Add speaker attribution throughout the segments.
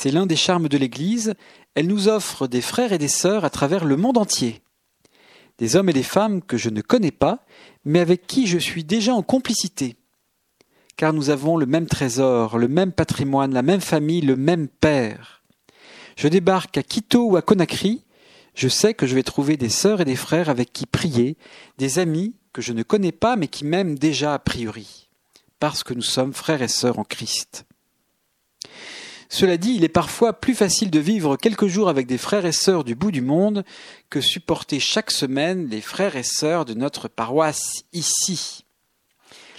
Speaker 1: C'est l'un des charmes de l'Église, elle nous offre des frères et des sœurs à travers le monde entier. Des hommes et des femmes que je ne connais pas, mais avec qui je suis déjà en complicité. Car nous avons le même trésor, le même patrimoine, la même famille, le même père. Je débarque à Quito ou à Conakry, je sais que je vais trouver des sœurs et des frères avec qui prier, des amis que je ne connais pas mais qui m'aiment déjà a priori, parce que nous sommes frères et sœurs en Christ. Cela dit, il est parfois plus facile de vivre quelques jours avec des frères et sœurs du bout du monde que supporter chaque semaine les frères et sœurs de notre paroisse ici.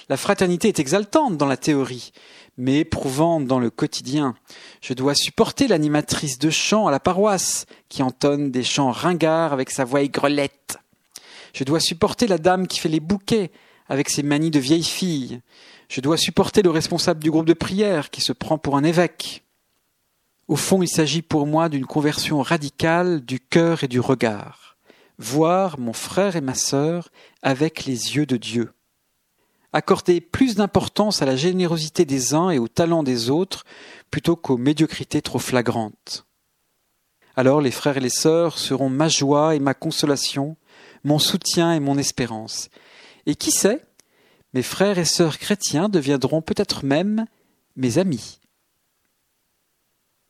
Speaker 1: La fraternité est exaltante dans la théorie, mais éprouvante dans le quotidien. Je dois supporter l'animatrice de chant à la paroisse, qui entonne des chants ringards avec sa voix aigrelette. Je dois supporter la dame qui fait les bouquets avec ses manies de vieille fille. Je dois supporter le responsable du groupe de prière qui se prend pour un évêque. Au fond, il s'agit pour moi d'une conversion radicale du cœur et du regard. Voir mon frère et ma sœur avec les yeux de Dieu. Accorder plus d'importance à la générosité des uns et au talent des autres plutôt qu'aux médiocrités trop flagrantes. Alors les frères et les sœurs seront ma joie et ma consolation, mon soutien et mon espérance. Et qui sait, mes frères et sœurs chrétiens deviendront peut-être même mes amis.